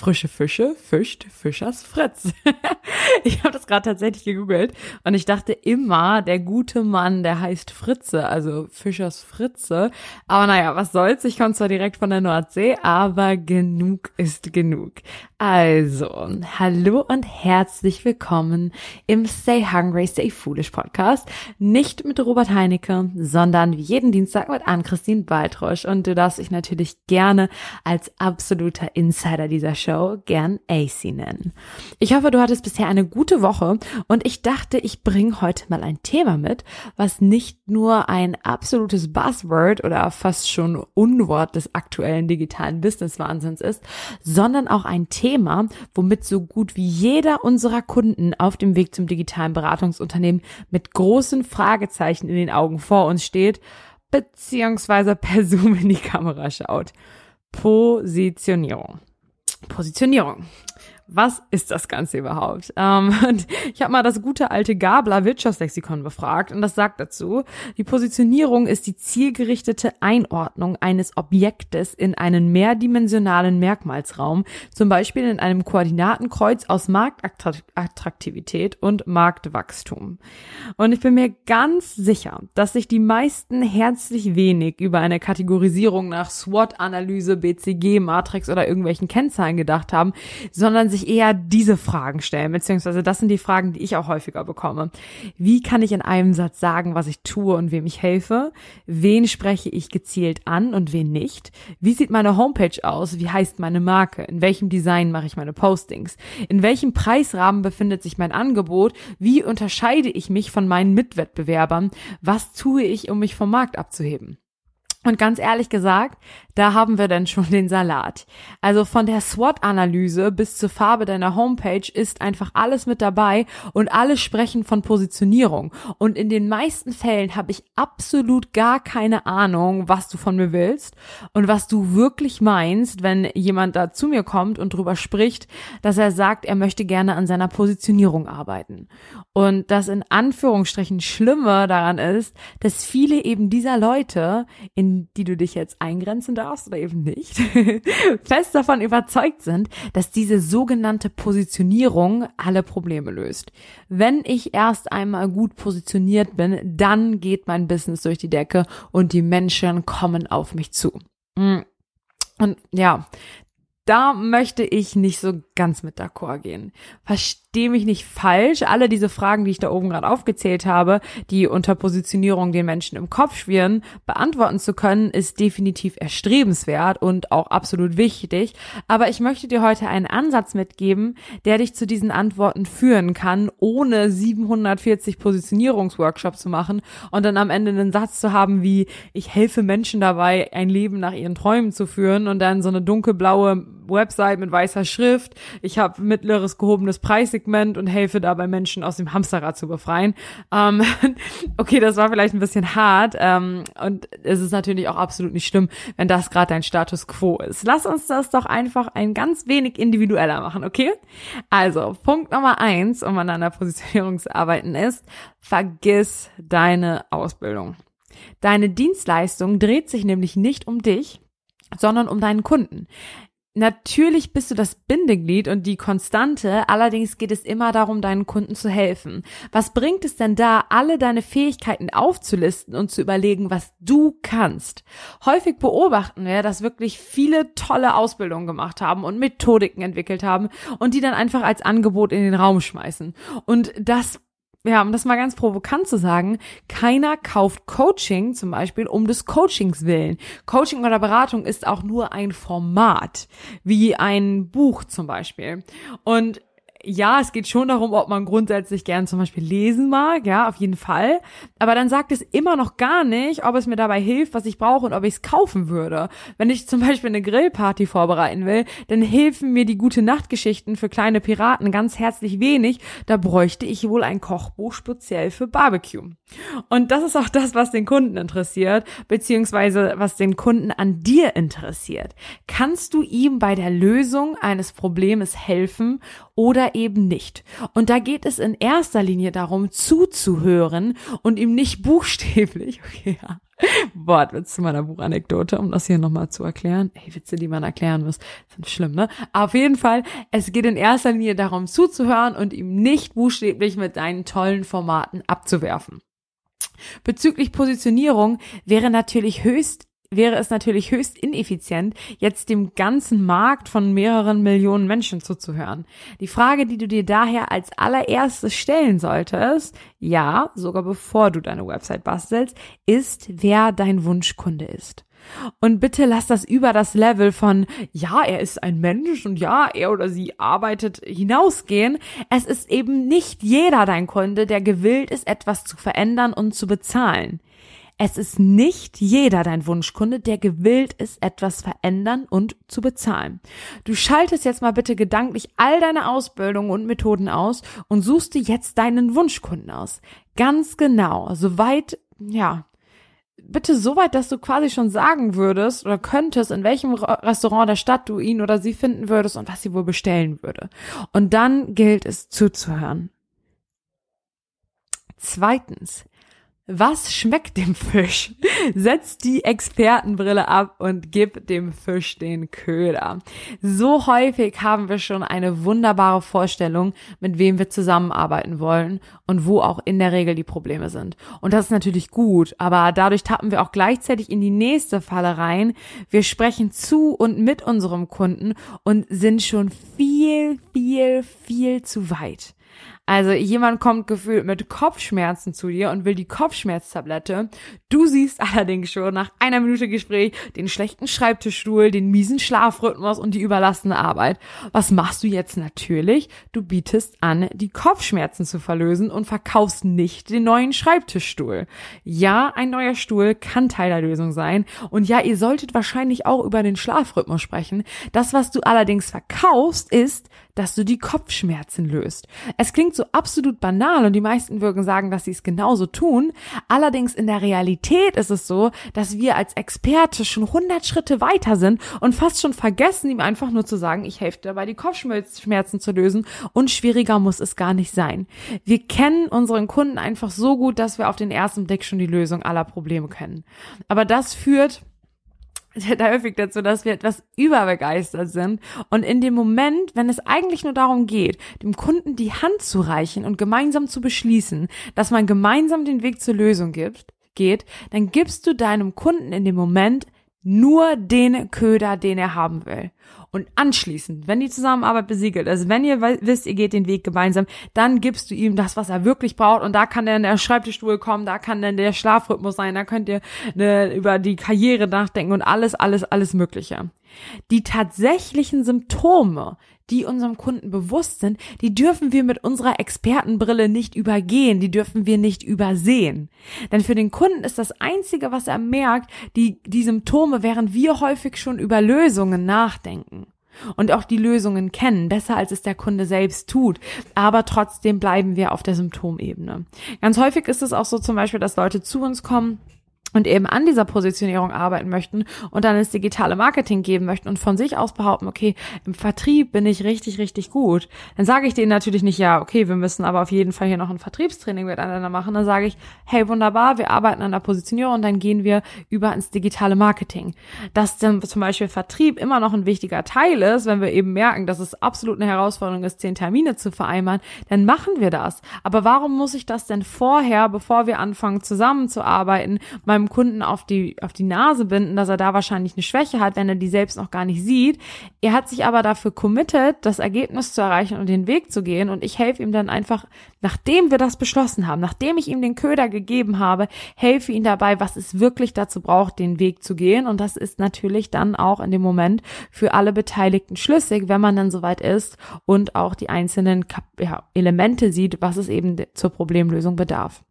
frische Fische fischt Fischers Fritz. ich habe das gerade tatsächlich gegoogelt und ich dachte immer, der gute Mann, der heißt Fritze, also Fischers Fritze. Aber naja, was soll's, ich komme zwar direkt von der Nordsee, aber genug ist genug. Also, hallo und herzlich willkommen im Stay Hungry, Stay Foolish Podcast. Nicht mit Robert Heinecke, sondern wie jeden Dienstag mit Ann-Christine Baltrosch. Und du darfst dich natürlich gerne als absoluter Insider dieser Show gern AC nennen. Ich hoffe, du hattest bisher eine gute Woche und ich dachte, ich bringe heute mal ein Thema mit, was nicht nur ein absolutes Buzzword oder fast schon Unwort des aktuellen digitalen Business-Wahnsinns ist, sondern auch ein Thema, womit so gut wie jeder unserer Kunden auf dem Weg zum digitalen Beratungsunternehmen mit großen Fragezeichen in den Augen vor uns steht, beziehungsweise per Zoom in die Kamera schaut. Positionierung. Positionierung. Was ist das Ganze überhaupt? Ähm, und ich habe mal das gute alte Gabler Wirtschaftslexikon befragt und das sagt dazu, die Positionierung ist die zielgerichtete Einordnung eines Objektes in einen mehrdimensionalen Merkmalsraum, zum Beispiel in einem Koordinatenkreuz aus Marktattraktivität und Marktwachstum. Und ich bin mir ganz sicher, dass sich die meisten herzlich wenig über eine Kategorisierung nach SWOT-Analyse, BCG, Matrix oder irgendwelchen Kennzahlen gedacht haben, sondern sich sich eher diese Fragen stellen, beziehungsweise das sind die Fragen, die ich auch häufiger bekomme. Wie kann ich in einem Satz sagen, was ich tue und wem ich helfe? Wen spreche ich gezielt an und wen nicht? Wie sieht meine Homepage aus? Wie heißt meine Marke? In welchem Design mache ich meine Postings? In welchem Preisrahmen befindet sich mein Angebot? Wie unterscheide ich mich von meinen Mitwettbewerbern? Was tue ich, um mich vom Markt abzuheben? Und ganz ehrlich gesagt, da haben wir dann schon den Salat. Also von der SWOT-Analyse bis zur Farbe deiner Homepage ist einfach alles mit dabei und alle sprechen von Positionierung. Und in den meisten Fällen habe ich absolut gar keine Ahnung, was du von mir willst und was du wirklich meinst, wenn jemand da zu mir kommt und drüber spricht, dass er sagt, er möchte gerne an seiner Positionierung arbeiten. Und das in Anführungsstrichen Schlimme daran ist, dass viele eben dieser Leute, in die du dich jetzt eingrenzen darfst, oder eben nicht, fest davon überzeugt sind, dass diese sogenannte Positionierung alle Probleme löst. Wenn ich erst einmal gut positioniert bin, dann geht mein Business durch die Decke und die Menschen kommen auf mich zu. Mm. Und ja, da möchte ich nicht so ganz mit d'accord gehen. Versteh mich nicht falsch. Alle diese Fragen, die ich da oben gerade aufgezählt habe, die unter Positionierung den Menschen im Kopf schwirren, beantworten zu können, ist definitiv erstrebenswert und auch absolut wichtig. Aber ich möchte dir heute einen Ansatz mitgeben, der dich zu diesen Antworten führen kann, ohne 740 Positionierungsworkshops zu machen und dann am Ende einen Satz zu haben wie, ich helfe Menschen dabei, ein Leben nach ihren Träumen zu führen und dann so eine dunkelblaue Website mit weißer Schrift. Ich habe mittleres gehobenes Preissegment und helfe dabei Menschen aus dem Hamsterrad zu befreien. Ähm, okay, das war vielleicht ein bisschen hart ähm, und es ist natürlich auch absolut nicht schlimm, wenn das gerade dein Status quo ist. Lass uns das doch einfach ein ganz wenig individueller machen, okay? Also, Punkt Nummer eins, um an einer Positionierung zu arbeiten, ist, vergiss deine Ausbildung. Deine Dienstleistung dreht sich nämlich nicht um dich, sondern um deinen Kunden. Natürlich bist du das Bindeglied und die Konstante, allerdings geht es immer darum, deinen Kunden zu helfen. Was bringt es denn da, alle deine Fähigkeiten aufzulisten und zu überlegen, was du kannst? Häufig beobachten wir, dass wirklich viele tolle Ausbildungen gemacht haben und Methodiken entwickelt haben und die dann einfach als Angebot in den Raum schmeißen. Und das ja, um das mal ganz provokant zu sagen, keiner kauft Coaching zum Beispiel um des Coachings willen. Coaching oder Beratung ist auch nur ein Format, wie ein Buch zum Beispiel. Und ja, es geht schon darum, ob man grundsätzlich gern zum Beispiel lesen mag, ja, auf jeden Fall. Aber dann sagt es immer noch gar nicht, ob es mir dabei hilft, was ich brauche und ob ich es kaufen würde. Wenn ich zum Beispiel eine Grillparty vorbereiten will, dann helfen mir die gute Nachtgeschichten für kleine Piraten ganz herzlich wenig. Da bräuchte ich wohl ein Kochbuch speziell für Barbecue. Und das ist auch das, was den Kunden interessiert, beziehungsweise was den Kunden an dir interessiert. Kannst du ihm bei der Lösung eines Problems helfen oder eben nicht? Und da geht es in erster Linie darum, zuzuhören und ihm nicht buchstäblich, okay, ja, Wortwitz zu meiner Buchanekdote, um das hier nochmal zu erklären. Ey, Witze, die man erklären muss, sind schlimm, ne? auf jeden Fall, es geht in erster Linie darum, zuzuhören und ihm nicht buchstäblich mit deinen tollen Formaten abzuwerfen. Bezüglich Positionierung wäre natürlich höchst wäre es natürlich höchst ineffizient, jetzt dem ganzen Markt von mehreren Millionen Menschen zuzuhören. Die Frage, die du dir daher als allererstes stellen solltest, ja, sogar bevor du deine Website bastelst, ist, wer dein Wunschkunde ist. Und bitte lass das über das Level von, ja, er ist ein Mensch und ja, er oder sie arbeitet hinausgehen. Es ist eben nicht jeder dein Kunde, der gewillt ist, etwas zu verändern und zu bezahlen. Es ist nicht jeder dein Wunschkunde, der gewillt ist, etwas verändern und zu bezahlen. Du schaltest jetzt mal bitte gedanklich all deine Ausbildungen und Methoden aus und suchst dir jetzt deinen Wunschkunden aus. Ganz genau, soweit, ja, bitte so weit, dass du quasi schon sagen würdest oder könntest, in welchem Restaurant der Stadt du ihn oder sie finden würdest und was sie wohl bestellen würde. Und dann gilt es zuzuhören. Zweitens, was schmeckt dem Fisch? Setz die Expertenbrille ab und gib dem Fisch den Köder. So häufig haben wir schon eine wunderbare Vorstellung, mit wem wir zusammenarbeiten wollen und wo auch in der Regel die Probleme sind. Und das ist natürlich gut, aber dadurch tappen wir auch gleichzeitig in die nächste Falle rein. Wir sprechen zu und mit unserem Kunden und sind schon viel, viel, viel zu weit. Also jemand kommt gefühlt mit Kopfschmerzen zu dir und will die Kopfschmerztablette. Du siehst allerdings schon nach einer Minute Gespräch den schlechten Schreibtischstuhl, den miesen Schlafrhythmus und die überlassene Arbeit. Was machst du jetzt natürlich? Du bietest an, die Kopfschmerzen zu verlösen und verkaufst nicht den neuen Schreibtischstuhl. Ja, ein neuer Stuhl kann Teil der Lösung sein. Und ja, ihr solltet wahrscheinlich auch über den Schlafrhythmus sprechen. Das, was du allerdings verkaufst, ist, dass du die Kopfschmerzen löst. Es klingt so absolut banal und die meisten würden sagen, dass sie es genauso tun. Allerdings in der Realität ist es so, dass wir als Experte schon 100 Schritte weiter sind und fast schon vergessen, ihm einfach nur zu sagen, ich helfe dabei, die Kopfschmerzen zu lösen und schwieriger muss es gar nicht sein. Wir kennen unseren Kunden einfach so gut, dass wir auf den ersten Blick schon die Lösung aller Probleme kennen. Aber das führt da häufig dazu, dass wir etwas überbegeistert sind und in dem Moment, wenn es eigentlich nur darum geht, dem Kunden die Hand zu reichen und gemeinsam zu beschließen, dass man gemeinsam den Weg zur Lösung gibt, geht, dann gibst du deinem Kunden in dem Moment nur den Köder, den er haben will. Und anschließend, wenn die Zusammenarbeit besiegelt ist, wenn ihr wisst, ihr geht den Weg gemeinsam, dann gibst du ihm das, was er wirklich braucht. Und da kann dann der Schreibtischstuhl kommen, da kann dann der Schlafrhythmus sein, da könnt ihr ne, über die Karriere nachdenken und alles, alles, alles Mögliche. Die tatsächlichen Symptome, die unserem Kunden bewusst sind, die dürfen wir mit unserer Expertenbrille nicht übergehen, die dürfen wir nicht übersehen. Denn für den Kunden ist das Einzige, was er merkt, die, die Symptome, während wir häufig schon über Lösungen nachdenken und auch die Lösungen kennen, besser als es der Kunde selbst tut. Aber trotzdem bleiben wir auf der Symptomebene. Ganz häufig ist es auch so zum Beispiel, dass Leute zu uns kommen, und eben an dieser Positionierung arbeiten möchten und dann ins digitale Marketing geben möchten und von sich aus behaupten, okay, im Vertrieb bin ich richtig, richtig gut, dann sage ich denen natürlich nicht, ja, okay, wir müssen aber auf jeden Fall hier noch ein Vertriebstraining miteinander machen. Dann sage ich, hey, wunderbar, wir arbeiten an der Positionierung und dann gehen wir über ins digitale Marketing. Dass dann zum Beispiel Vertrieb immer noch ein wichtiger Teil ist, wenn wir eben merken, dass es absolut eine Herausforderung ist, zehn Termine zu vereinbaren, dann machen wir das. Aber warum muss ich das denn vorher, bevor wir anfangen zusammenzuarbeiten, mal meinem Kunden auf die, auf die Nase binden, dass er da wahrscheinlich eine Schwäche hat, wenn er die selbst noch gar nicht sieht. Er hat sich aber dafür committed, das Ergebnis zu erreichen und den Weg zu gehen und ich helfe ihm dann einfach, nachdem wir das beschlossen haben, nachdem ich ihm den Köder gegeben habe, helfe ihm dabei, was es wirklich dazu braucht, den Weg zu gehen und das ist natürlich dann auch in dem Moment für alle Beteiligten schlüssig, wenn man dann soweit ist und auch die einzelnen ja, Elemente sieht, was es eben zur Problemlösung bedarf.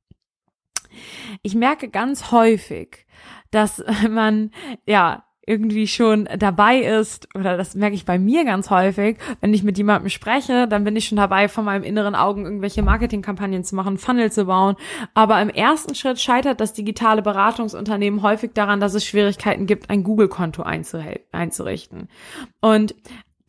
Ich merke ganz häufig, dass man, ja, irgendwie schon dabei ist, oder das merke ich bei mir ganz häufig, wenn ich mit jemandem spreche, dann bin ich schon dabei, von meinem inneren Augen irgendwelche Marketingkampagnen zu machen, Funnel zu bauen. Aber im ersten Schritt scheitert das digitale Beratungsunternehmen häufig daran, dass es Schwierigkeiten gibt, ein Google-Konto einzurichten. Und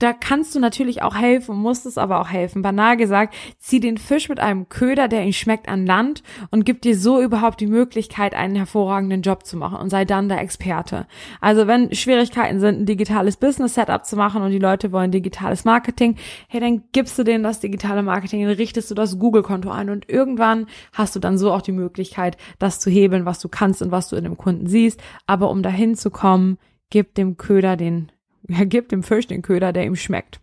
da kannst du natürlich auch helfen, musst es aber auch helfen. Banal gesagt, zieh den Fisch mit einem Köder, der ihn schmeckt, an Land und gib dir so überhaupt die Möglichkeit, einen hervorragenden Job zu machen und sei dann der Experte. Also wenn Schwierigkeiten sind, ein digitales Business-Setup zu machen und die Leute wollen digitales Marketing, hey, dann gibst du denen das digitale Marketing, dann richtest du das Google-Konto ein und irgendwann hast du dann so auch die Möglichkeit, das zu hebeln, was du kannst und was du in dem Kunden siehst. Aber um dahin zu kommen, gib dem Köder den er gibt dem Fisch den Köder, der ihm schmeckt.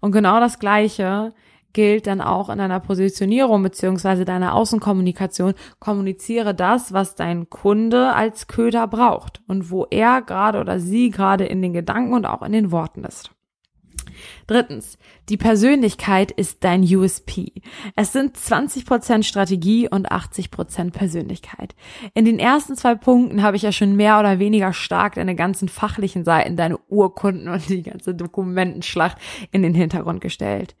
Und genau das Gleiche gilt dann auch in deiner Positionierung beziehungsweise deiner Außenkommunikation. Kommuniziere das, was dein Kunde als Köder braucht und wo er gerade oder sie gerade in den Gedanken und auch in den Worten ist. Drittens, die Persönlichkeit ist dein USP. Es sind 20% Strategie und 80% Persönlichkeit. In den ersten zwei Punkten habe ich ja schon mehr oder weniger stark deine ganzen fachlichen Seiten, deine Urkunden und die ganze Dokumentenschlacht in den Hintergrund gestellt.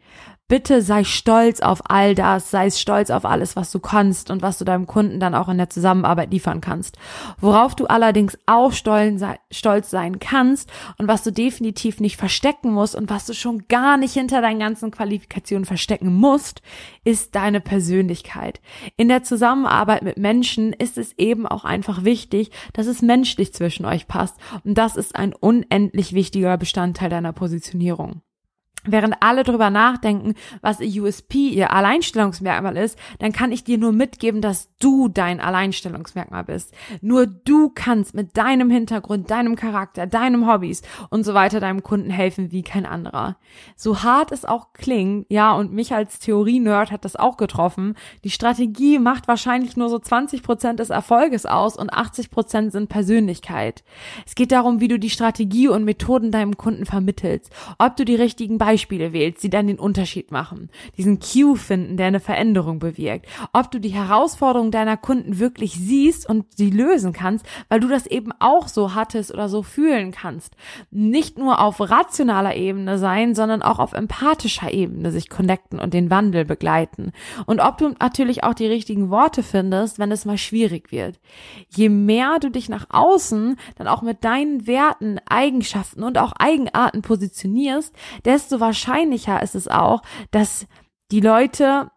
Bitte sei stolz auf all das, sei stolz auf alles, was du kannst und was du deinem Kunden dann auch in der Zusammenarbeit liefern kannst. Worauf du allerdings auch stolz sein kannst und was du definitiv nicht verstecken musst und was du schon gar nicht hinter deinen ganzen Qualifikationen verstecken musst, ist deine Persönlichkeit. In der Zusammenarbeit mit Menschen ist es eben auch einfach wichtig, dass es menschlich zwischen euch passt und das ist ein unendlich wichtiger Bestandteil deiner Positionierung. Während alle drüber nachdenken, was ihr USP, ihr Alleinstellungsmerkmal ist, dann kann ich dir nur mitgeben, dass du dein Alleinstellungsmerkmal bist. Nur du kannst mit deinem Hintergrund, deinem Charakter, deinem Hobbys und so weiter deinem Kunden helfen wie kein anderer. So hart es auch klingt, ja, und mich als Theorie-Nerd hat das auch getroffen, die Strategie macht wahrscheinlich nur so 20 Prozent des Erfolges aus und 80 Prozent sind Persönlichkeit. Es geht darum, wie du die Strategie und Methoden deinem Kunden vermittelst, ob du die richtigen Beispiele wählst, die dann den Unterschied machen, diesen Cue finden, der eine Veränderung bewirkt, ob du die Herausforderungen deiner Kunden wirklich siehst und sie lösen kannst, weil du das eben auch so hattest oder so fühlen kannst. Nicht nur auf rationaler Ebene sein, sondern auch auf empathischer Ebene sich connecten und den Wandel begleiten. Und ob du natürlich auch die richtigen Worte findest, wenn es mal schwierig wird. Je mehr du dich nach außen dann auch mit deinen Werten, Eigenschaften und auch Eigenarten positionierst, desto wahrscheinlicher ist es auch, dass die Leute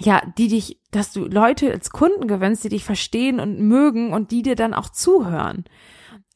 ja, die dich, dass du Leute als Kunden gewinnst, die dich verstehen und mögen und die dir dann auch zuhören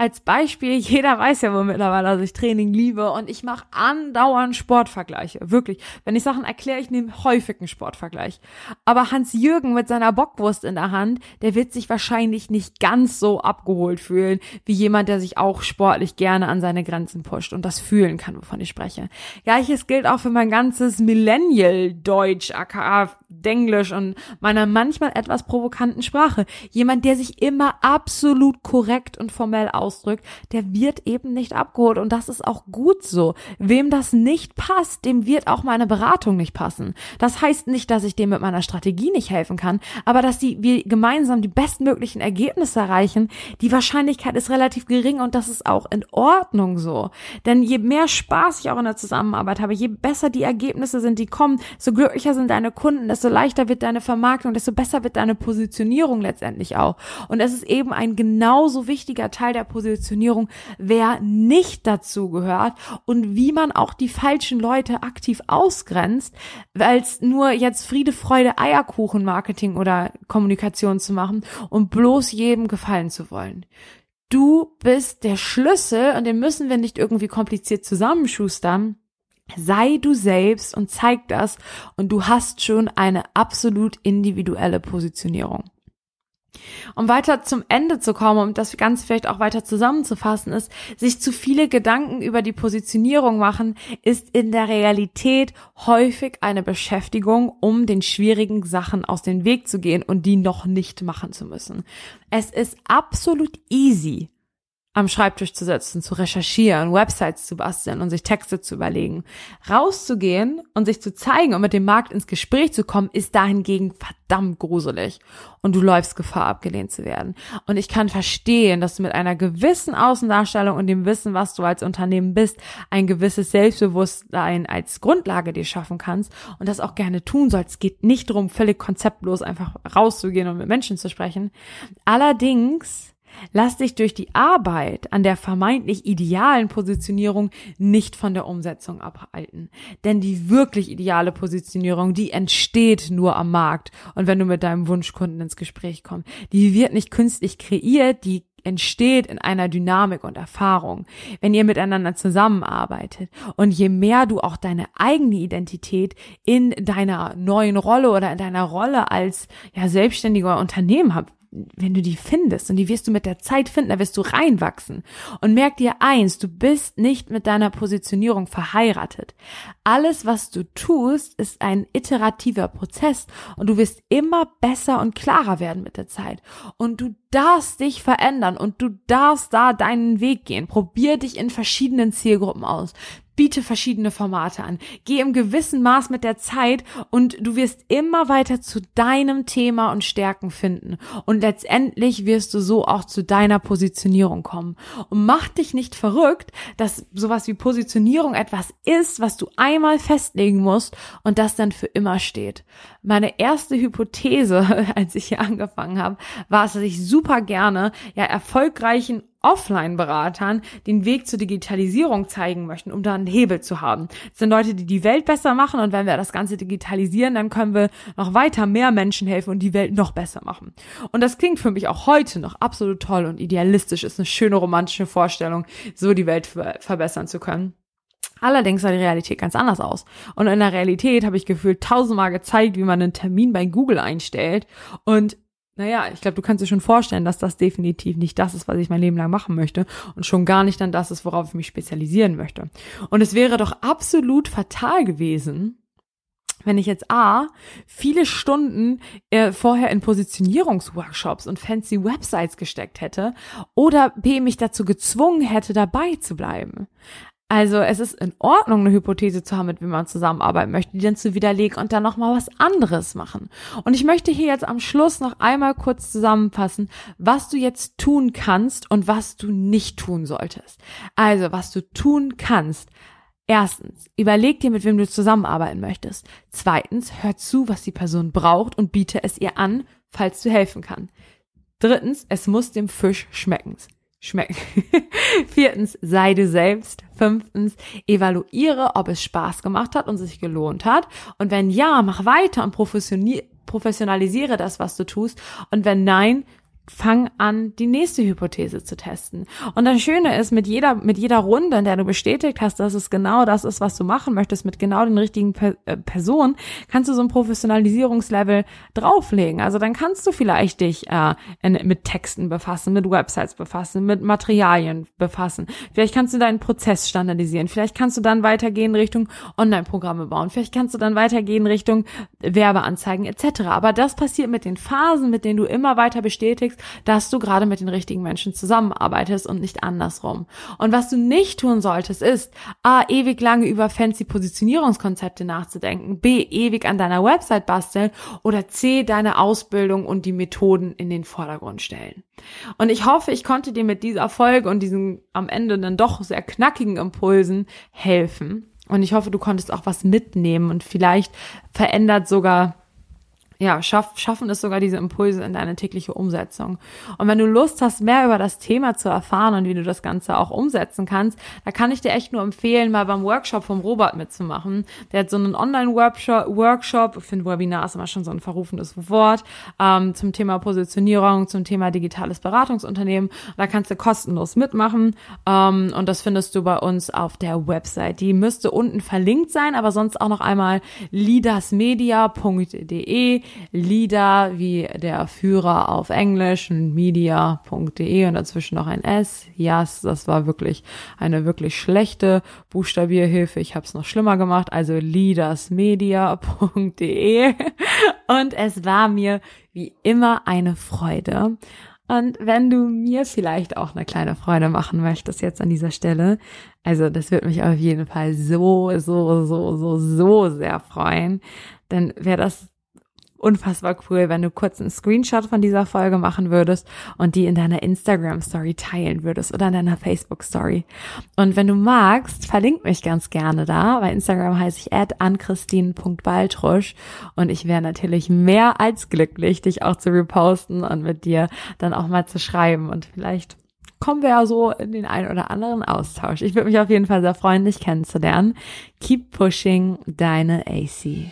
als Beispiel, jeder weiß ja wohl mittlerweile, dass ich Training liebe und ich mache andauernd Sportvergleiche. Wirklich. Wenn ich Sachen erkläre, ich nehme häufig einen Sportvergleich. Aber Hans-Jürgen mit seiner Bockwurst in der Hand, der wird sich wahrscheinlich nicht ganz so abgeholt fühlen, wie jemand, der sich auch sportlich gerne an seine Grenzen pusht und das fühlen kann, wovon ich spreche. Gleiches gilt auch für mein ganzes Millennial-Deutsch, aka Denglisch und meiner manchmal etwas provokanten Sprache. Jemand, der sich immer absolut korrekt und formell ausdrückt, der wird eben nicht abgeholt und das ist auch gut so. Wem das nicht passt, dem wird auch meine Beratung nicht passen. Das heißt nicht, dass ich dem mit meiner Strategie nicht helfen kann, aber dass die, wir gemeinsam die bestmöglichen Ergebnisse erreichen, die Wahrscheinlichkeit ist relativ gering und das ist auch in Ordnung so. Denn je mehr Spaß ich auch in der Zusammenarbeit habe, je besser die Ergebnisse sind, die kommen, so glücklicher sind deine Kunden, desto leichter wird deine Vermarktung, desto besser wird deine Positionierung letztendlich auch. Und es ist eben ein genauso wichtiger Teil der Positionierung, wer nicht dazu gehört und wie man auch die falschen Leute aktiv ausgrenzt, es nur jetzt Friede, Freude, Eierkuchen Marketing oder Kommunikation zu machen und bloß jedem gefallen zu wollen. Du bist der Schlüssel und den müssen wir nicht irgendwie kompliziert zusammenschustern. Sei du selbst und zeig das und du hast schon eine absolut individuelle Positionierung. Um weiter zum Ende zu kommen, um das Ganze vielleicht auch weiter zusammenzufassen, ist, sich zu viele Gedanken über die Positionierung machen, ist in der Realität häufig eine Beschäftigung, um den schwierigen Sachen aus dem Weg zu gehen und die noch nicht machen zu müssen. Es ist absolut easy, am Schreibtisch zu sitzen, zu recherchieren, Websites zu basteln und sich Texte zu überlegen. Rauszugehen und sich zu zeigen und mit dem Markt ins Gespräch zu kommen, ist dahingegen verdammt gruselig. Und du läufst Gefahr, abgelehnt zu werden. Und ich kann verstehen, dass du mit einer gewissen Außendarstellung und dem Wissen, was du als Unternehmen bist, ein gewisses Selbstbewusstsein als Grundlage dir schaffen kannst und das auch gerne tun sollst. Es geht nicht darum, völlig konzeptlos einfach rauszugehen und mit Menschen zu sprechen. Allerdings Lass dich durch die Arbeit an der vermeintlich idealen Positionierung nicht von der Umsetzung abhalten. Denn die wirklich ideale Positionierung, die entsteht nur am Markt. Und wenn du mit deinem Wunschkunden ins Gespräch kommst, die wird nicht künstlich kreiert, die entsteht in einer Dynamik und Erfahrung, wenn ihr miteinander zusammenarbeitet. Und je mehr du auch deine eigene Identität in deiner neuen Rolle oder in deiner Rolle als ja, selbstständiger Unternehmen wenn du die findest und die wirst du mit der Zeit finden, da wirst du reinwachsen. Und merk dir eins, du bist nicht mit deiner Positionierung verheiratet. Alles, was du tust, ist ein iterativer Prozess und du wirst immer besser und klarer werden mit der Zeit. Und du darfst dich verändern und du darfst da deinen Weg gehen. Probier dich in verschiedenen Zielgruppen aus biete verschiedene Formate an. Geh im gewissen Maß mit der Zeit und du wirst immer weiter zu deinem Thema und Stärken finden. Und letztendlich wirst du so auch zu deiner Positionierung kommen. Und mach dich nicht verrückt, dass sowas wie Positionierung etwas ist, was du einmal festlegen musst und das dann für immer steht. Meine erste Hypothese, als ich hier angefangen habe, war es, dass ich super gerne ja erfolgreichen Offline-Beratern den Weg zur Digitalisierung zeigen möchten, um da einen Hebel zu haben. Das sind Leute, die die Welt besser machen und wenn wir das Ganze digitalisieren, dann können wir noch weiter mehr Menschen helfen und die Welt noch besser machen. Und das klingt für mich auch heute noch absolut toll und idealistisch, ist eine schöne romantische Vorstellung, so die Welt verbessern zu können. Allerdings sah die Realität ganz anders aus. Und in der Realität habe ich gefühlt tausendmal gezeigt, wie man einen Termin bei Google einstellt. Und naja, ich glaube, du kannst dir schon vorstellen, dass das definitiv nicht das ist, was ich mein Leben lang machen möchte und schon gar nicht dann das ist, worauf ich mich spezialisieren möchte. Und es wäre doch absolut fatal gewesen, wenn ich jetzt A, viele Stunden äh, vorher in Positionierungsworkshops und fancy Websites gesteckt hätte oder B, mich dazu gezwungen hätte, dabei zu bleiben. Also es ist in Ordnung, eine Hypothese zu haben, mit wem man zusammenarbeiten möchte, die dann zu widerlegen und dann nochmal was anderes machen. Und ich möchte hier jetzt am Schluss noch einmal kurz zusammenfassen, was du jetzt tun kannst und was du nicht tun solltest. Also, was du tun kannst. Erstens, überleg dir, mit wem du zusammenarbeiten möchtest. Zweitens, hör zu, was die Person braucht und biete es ihr an, falls du helfen kann. Drittens, es muss dem Fisch schmecken schmecken. Viertens, sei du selbst. Fünftens, evaluiere, ob es Spaß gemacht hat und sich gelohnt hat. Und wenn ja, mach weiter und professionalisiere das, was du tust. Und wenn nein, fang an, die nächste Hypothese zu testen. Und das Schöne ist, mit jeder, mit jeder Runde, in der du bestätigt hast, dass es genau das ist, was du machen möchtest, mit genau den richtigen per äh, Personen, kannst du so ein Professionalisierungslevel drauflegen. Also dann kannst du vielleicht dich äh, in, mit Texten befassen, mit Websites befassen, mit Materialien befassen. Vielleicht kannst du deinen Prozess standardisieren. Vielleicht kannst du dann weitergehen Richtung Online-Programme bauen. Vielleicht kannst du dann weitergehen Richtung Werbeanzeigen etc. Aber das passiert mit den Phasen, mit denen du immer weiter bestätigst, dass du gerade mit den richtigen Menschen zusammenarbeitest und nicht andersrum. Und was du nicht tun solltest, ist A, ewig lange über fancy Positionierungskonzepte nachzudenken, B, ewig an deiner Website basteln oder C, deine Ausbildung und die Methoden in den Vordergrund stellen. Und ich hoffe, ich konnte dir mit dieser Folge und diesen am Ende dann doch sehr knackigen Impulsen helfen. Und ich hoffe, du konntest auch was mitnehmen und vielleicht verändert sogar ja, schaff, schaffen es sogar diese Impulse in deine tägliche Umsetzung. Und wenn du Lust hast, mehr über das Thema zu erfahren und wie du das Ganze auch umsetzen kannst, da kann ich dir echt nur empfehlen, mal beim Workshop vom Robert mitzumachen. Der hat so einen Online-Workshop, ich finde Webinar ist immer schon so ein verrufenes Wort, ähm, zum Thema Positionierung, zum Thema digitales Beratungsunternehmen. Da kannst du kostenlos mitmachen ähm, und das findest du bei uns auf der Website. Die müsste unten verlinkt sein, aber sonst auch noch einmal leadersmedia.de Leader wie der Führer auf Englisch und media.de und dazwischen noch ein S. Yes, das war wirklich eine wirklich schlechte Buchstabierhilfe. Ich habe es noch schlimmer gemacht. Also leadersmedia.de und es war mir wie immer eine Freude. Und wenn du mir vielleicht auch eine kleine Freude machen möchtest jetzt an dieser Stelle, also das würde mich auf jeden Fall so, so, so, so, so sehr freuen, dann wäre das unfassbar cool, wenn du kurz einen Screenshot von dieser Folge machen würdest und die in deiner Instagram Story teilen würdest oder in deiner Facebook Story. Und wenn du magst, verlink mich ganz gerne da. Bei Instagram heiße ich at und ich wäre natürlich mehr als glücklich, dich auch zu reposten und mit dir dann auch mal zu schreiben und vielleicht kommen wir ja so in den einen oder anderen Austausch. Ich würde mich auf jeden Fall sehr freuen, dich kennenzulernen. Keep pushing, deine AC.